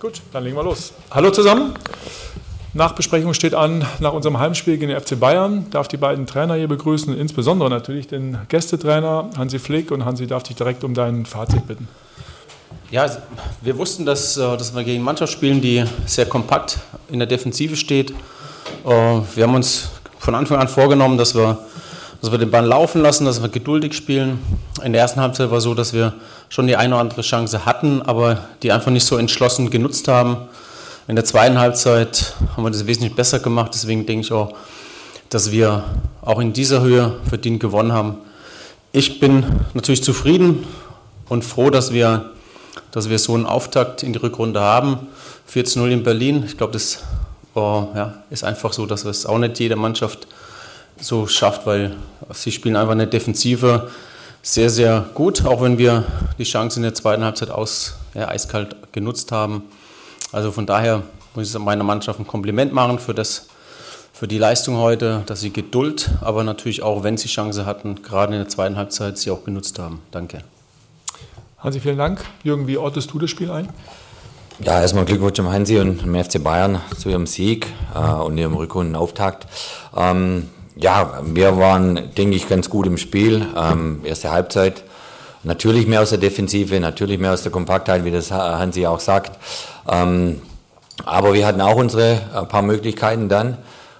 Gut, dann legen wir los. Hallo zusammen. Nachbesprechung steht an nach unserem Heimspiel gegen den FC Bayern. Darf die beiden Trainer hier begrüßen, insbesondere natürlich den Gästetrainer Hansi Flick. Und Hansi, darf dich direkt um dein Fazit bitten. Ja, wir wussten, dass, äh, dass wir gegen Mannschaft spielen, die sehr kompakt in der Defensive steht. Äh, wir haben uns von Anfang an vorgenommen, dass wir, dass wir den Ball laufen lassen, dass wir geduldig spielen. In der ersten Halbzeit war es so, dass wir schon die eine oder andere Chance hatten, aber die einfach nicht so entschlossen genutzt haben. In der zweiten Halbzeit haben wir das wesentlich besser gemacht. Deswegen denke ich auch, dass wir auch in dieser Höhe verdient gewonnen haben. Ich bin natürlich zufrieden und froh, dass wir, dass wir so einen Auftakt in die Rückrunde haben. 14-0 in Berlin. Ich glaube, das oh, ja, ist einfach so, dass es auch nicht jede Mannschaft so schafft, weil sie spielen einfach eine Defensive sehr, sehr gut, auch wenn wir die Chance in der zweiten Halbzeit aus, ja, eiskalt genutzt haben. Also von daher muss ich meiner Mannschaft ein Kompliment machen für, das, für die Leistung heute, dass sie Geduld, aber natürlich auch, wenn sie Chance hatten, gerade in der zweiten Halbzeit sie auch genutzt haben. Danke. Hansi, vielen Dank. Jürgen, wie ortest du das Spiel ein? Ja, erstmal Glückwunsch an Hansi und dem FC Bayern zu ihrem Sieg äh, und ihrem Rückrundenauftakt. Ähm, ja, wir waren, denke ich, ganz gut im Spiel. Ähm, erste Halbzeit natürlich mehr aus der Defensive, natürlich mehr aus der Kompaktheit, wie das Hansi auch sagt. Ähm, aber wir hatten auch unsere ein paar Möglichkeiten dann.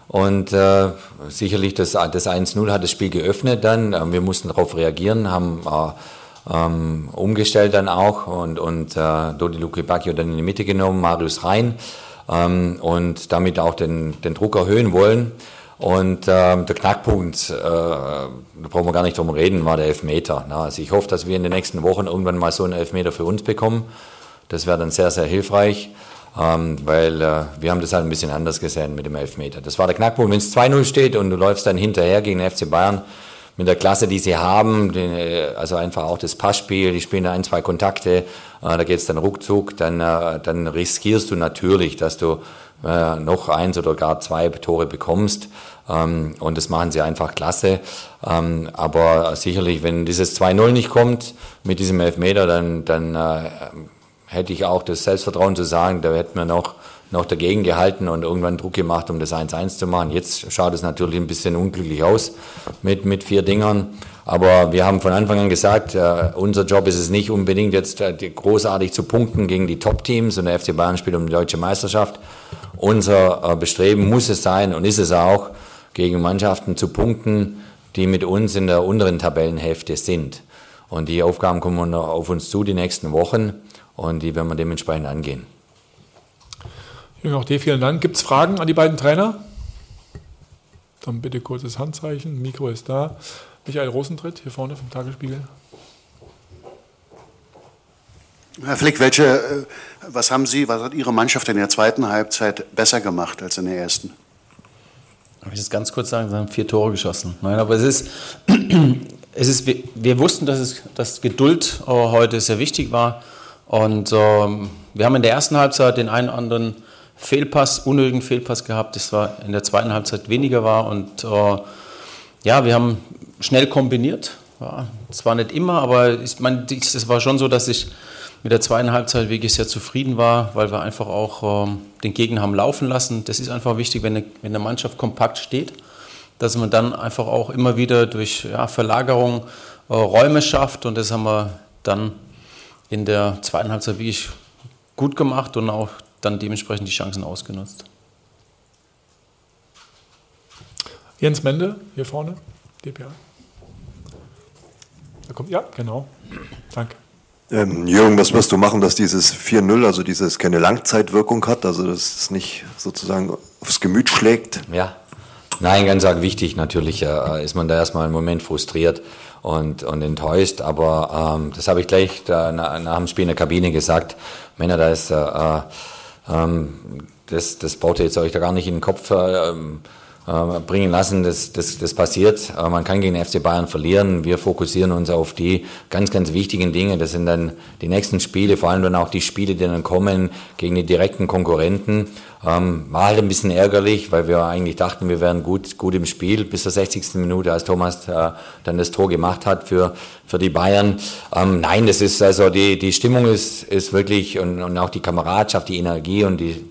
Und äh, sicherlich das, das 1-0 hat das Spiel geöffnet dann. Ähm, wir mussten darauf reagieren, haben äh, ähm, umgestellt dann auch und, und äh, Dodi Luke Bacchio dann in die Mitte genommen, Marius rein ähm, und damit auch den, den Druck erhöhen wollen. Und ähm, der Knackpunkt, äh, da brauchen wir gar nicht drum reden, war der Elfmeter. Na, also ich hoffe, dass wir in den nächsten Wochen irgendwann mal so einen Elfmeter für uns bekommen. Das wäre dann sehr, sehr hilfreich, ähm, weil äh, wir haben das halt ein bisschen anders gesehen mit dem Elfmeter. Das war der Knackpunkt. Wenn es 2-0 steht und du läufst dann hinterher gegen den FC Bayern mit der Klasse, die sie haben, also einfach auch das Passspiel, die spielen ein, zwei Kontakte, äh, da geht es dann ruckzuck, dann, äh, dann riskierst du natürlich, dass du äh, noch eins oder gar zwei Tore bekommst. Ähm, und das machen sie einfach klasse. Ähm, aber sicherlich, wenn dieses 2-0 nicht kommt mit diesem Elfmeter, dann, dann hätte ich auch das Selbstvertrauen zu sagen, da hätten wir noch, noch dagegen gehalten und irgendwann Druck gemacht, um das 1-1 zu machen. Jetzt schaut es natürlich ein bisschen unglücklich aus mit, mit vier Dingern. Aber wir haben von Anfang an gesagt, äh, unser Job ist es nicht unbedingt jetzt äh, großartig zu punkten gegen die Top-Teams und der FC Bayern spielt um die deutsche Meisterschaft. Unser äh, Bestreben muss es sein und ist es auch, gegen Mannschaften zu punkten, die mit uns in der unteren Tabellenhälfte sind. Und die Aufgaben kommen auf uns zu die nächsten Wochen und die werden wir dementsprechend angehen. Jürgen, auch dir vielen Dank. Gibt es Fragen an die beiden Trainer? Dann bitte kurzes Handzeichen. Mikro ist da. Michael Rosentritt, hier vorne vom Tagesspiegel. Herr Flick, welche, äh, was haben Sie, was hat Ihre Mannschaft in der zweiten Halbzeit besser gemacht als in der ersten? Darf ich das ganz kurz sagen? Sie haben vier Tore geschossen. Nein, aber es ist, es ist wir, wir wussten, dass, es, dass Geduld heute sehr wichtig war. Und ähm, wir haben in der ersten Halbzeit den einen oder anderen Fehlpass, unnötigen Fehlpass gehabt, das war in der zweiten Halbzeit weniger war. Und äh, ja, wir haben schnell kombiniert. Ja, zwar nicht immer, aber ich meine, es war schon so, dass ich mit der zweiten Halbzeit wirklich sehr zufrieden war, weil wir einfach auch ähm, den Gegner haben laufen lassen. Das ist einfach wichtig, wenn eine, wenn eine Mannschaft kompakt steht, dass man dann einfach auch immer wieder durch ja, Verlagerung äh, Räume schafft und das haben wir dann in der zweiten Halbzeit wirklich gut gemacht und auch dann dementsprechend die Chancen ausgenutzt. Jens Mende, hier vorne, DPA. Da kommt, ja, genau. Danke. Ähm, Jürgen, was wirst du machen, dass dieses 4-0, also dieses keine Langzeitwirkung hat, also dass es nicht sozusagen aufs Gemüt schlägt? Ja, nein, ganz arg wichtig. Natürlich äh, ist man da erstmal einen Moment frustriert und, und enttäuscht. Aber ähm, das habe ich gleich da, nach, nach dem Spiel in der Kabine gesagt. Männer, da ist, äh, ähm, das, das baut ihr jetzt euch da gar nicht in den Kopf. Äh, äh, bringen lassen, das, das, das passiert. Äh, man kann gegen den FC Bayern verlieren. Wir fokussieren uns auf die ganz, ganz wichtigen Dinge. Das sind dann die nächsten Spiele, vor allem dann auch die Spiele, die dann kommen gegen die direkten Konkurrenten. Ähm, war halt ein bisschen ärgerlich, weil wir eigentlich dachten, wir wären gut, gut im Spiel bis zur 60. Minute, als Thomas äh, dann das Tor gemacht hat für, für die Bayern. Ähm, nein, das ist also die, die Stimmung ist, ist wirklich und, und auch die Kameradschaft, die Energie und die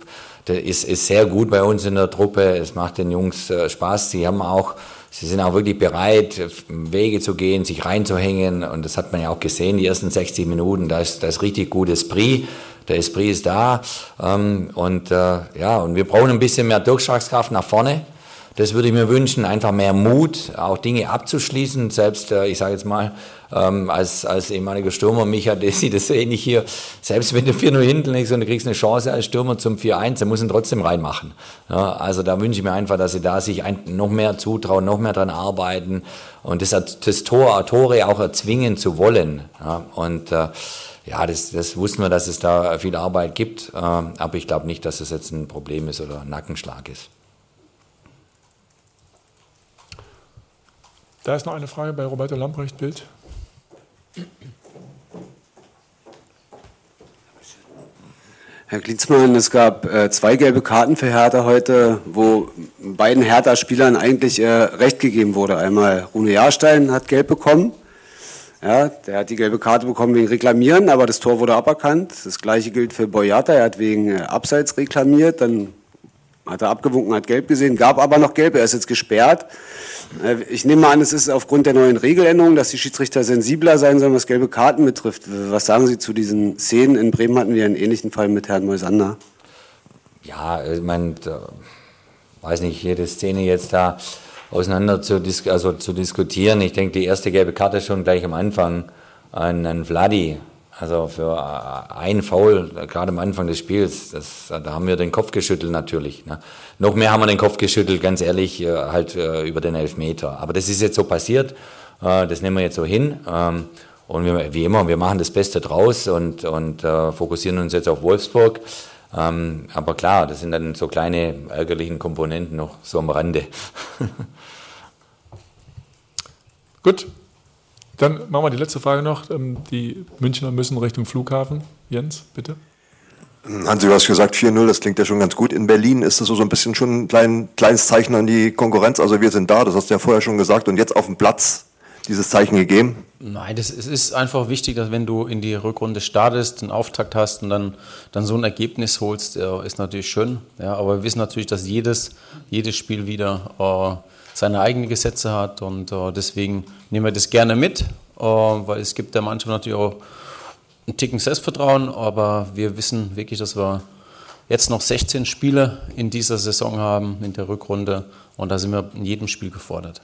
ist, ist sehr gut bei uns in der Truppe. Es macht den Jungs äh, Spaß. Sie haben auch, sie sind auch wirklich bereit, Wege zu gehen, sich reinzuhängen. Und das hat man ja auch gesehen, die ersten 60 Minuten. Da ist, da ist richtig gutes Esprit. Der Esprit ist da. Ähm, und äh, ja, und wir brauchen ein bisschen mehr Durchschlagskraft nach vorne. Das würde ich mir wünschen, einfach mehr Mut, auch Dinge abzuschließen. Selbst, äh, ich sage jetzt mal, ähm, als, als ehemaliger Stürmer, Micha, der sieht das ähnlich hier, selbst wenn du 4-0 hinten liegst und du kriegst eine Chance als Stürmer zum 4-1, dann muss ihn trotzdem reinmachen. Ja, also da wünsche ich mir einfach, dass sie da sich ein, noch mehr zutrauen, noch mehr dran arbeiten und das, das Tor, Tore auch erzwingen zu wollen. Ja, und äh, ja, das, das wussten wir, dass es da viel Arbeit gibt, äh, aber ich glaube nicht, dass es jetzt ein Problem ist oder ein Nackenschlag ist. Da ist noch eine Frage bei Roberto Lamprecht, Bild. Herr Klitzmann, es gab äh, zwei gelbe Karten für Hertha heute, wo beiden Hertha-Spielern eigentlich äh, recht gegeben wurde. Einmal Rune Jahrstein hat gelb bekommen. Ja, der hat die gelbe Karte bekommen wegen Reklamieren, aber das Tor wurde aberkannt. Das gleiche gilt für Boyata, er hat wegen äh, Abseits reklamiert, dann hat er abgewunken, hat gelb gesehen, gab aber noch gelb, er ist jetzt gesperrt. Äh, ich nehme an, es ist aufgrund der neuen Regeländerung, dass die Schiedsrichter sensibler sein sollen, was gelbe Karten betrifft. Was sagen Sie zu diesen Szenen? In Bremen hatten wir einen ähnlichen Fall mit Herrn Moisander. Ja, ich meine, weiß nicht, jede Szene jetzt da auseinander zu, also zu diskutieren. Ich denke, die erste gelbe Karte schon gleich am Anfang an, an Vladi. Also für äh, ein Foul, gerade am Anfang des Spiels, das, da haben wir den Kopf geschüttelt natürlich. Ne? Noch mehr haben wir den Kopf geschüttelt, ganz ehrlich, äh, halt äh, über den Elfmeter. Aber das ist jetzt so passiert, das nehmen wir jetzt so hin. Ähm, und wie immer, wir machen das Beste draus und, und fokussieren uns jetzt auf Wolfsburg. Ähm, aber klar, das sind dann so kleine ärgerlichen Komponenten noch so am Rande. Gut, dann machen wir die letzte Frage noch. Ähm, die Münchner müssen Richtung Flughafen. Jens, bitte. Hansi, du hast gesagt 4-0, das klingt ja schon ganz gut. In Berlin ist das so ein bisschen schon ein klein, kleines Zeichen an die Konkurrenz. Also wir sind da, das hast du ja vorher schon gesagt. Und jetzt auf dem Platz dieses Zeichen gegeben? Nein, das, es ist einfach wichtig, dass wenn du in die Rückrunde startest, einen Auftakt hast und dann, dann so ein Ergebnis holst, ist natürlich schön. Ja, aber wir wissen natürlich, dass jedes, jedes Spiel wieder äh, seine eigenen Gesetze hat und äh, deswegen nehmen wir das gerne mit, äh, weil es gibt der Mannschaft natürlich auch einen Ticken Selbstvertrauen, aber wir wissen wirklich, dass wir jetzt noch 16 Spiele in dieser Saison haben, in der Rückrunde und da sind wir in jedem Spiel gefordert.